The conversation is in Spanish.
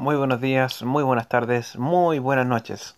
muy buenos días, muy buenas tardes, muy buenas noches.